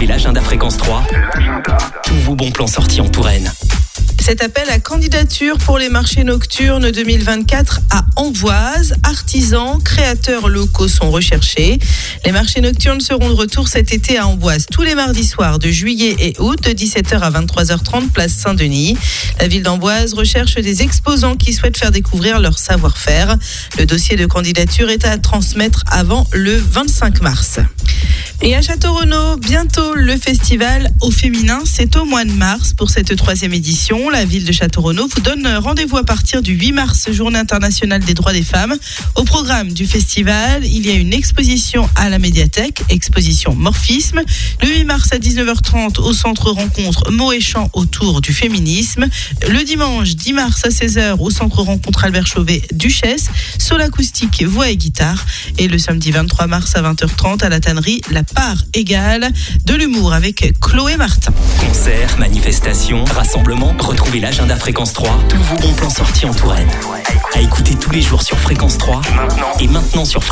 Retrouvez l'agenda Fréquence 3. Tous vos bons plans sortis en Touraine. Cet appel à candidature pour les marchés nocturnes 2024 à Amboise. Artisans, créateurs locaux sont recherchés. Les marchés nocturnes seront de retour cet été à Amboise tous les mardis soirs de juillet et août de 17h à 23h30 place Saint-Denis. La ville d'Amboise recherche des exposants qui souhaitent faire découvrir leur savoir-faire. Le dossier de candidature est à transmettre avant le 25 mars. Et à Château-Renaud, bientôt le festival au féminin. C'est au mois de mars pour cette troisième édition. La ville de Château-Renaud vous donne rendez-vous à partir du 8 mars, journée internationale des droits des femmes. Au programme du festival, il y a une exposition à la médiathèque, exposition Morphisme. Le 8 mars à 19h30 au centre rencontre Chants autour du féminisme. Le dimanche 10 mars à 16h au centre rencontre Albert Chauvet Duchesse, sol acoustique, voix et guitare. Et le samedi 23 mars à 20h30 à la tannerie La part égale de l'humour avec Chloé Martin. Concerts, manifestations, rassemblements. Retrouvez l'agenda Fréquence 3. Tous vos bons plans sortis en Touraine. À écouter tous les jours sur Fréquence 3. Et maintenant sur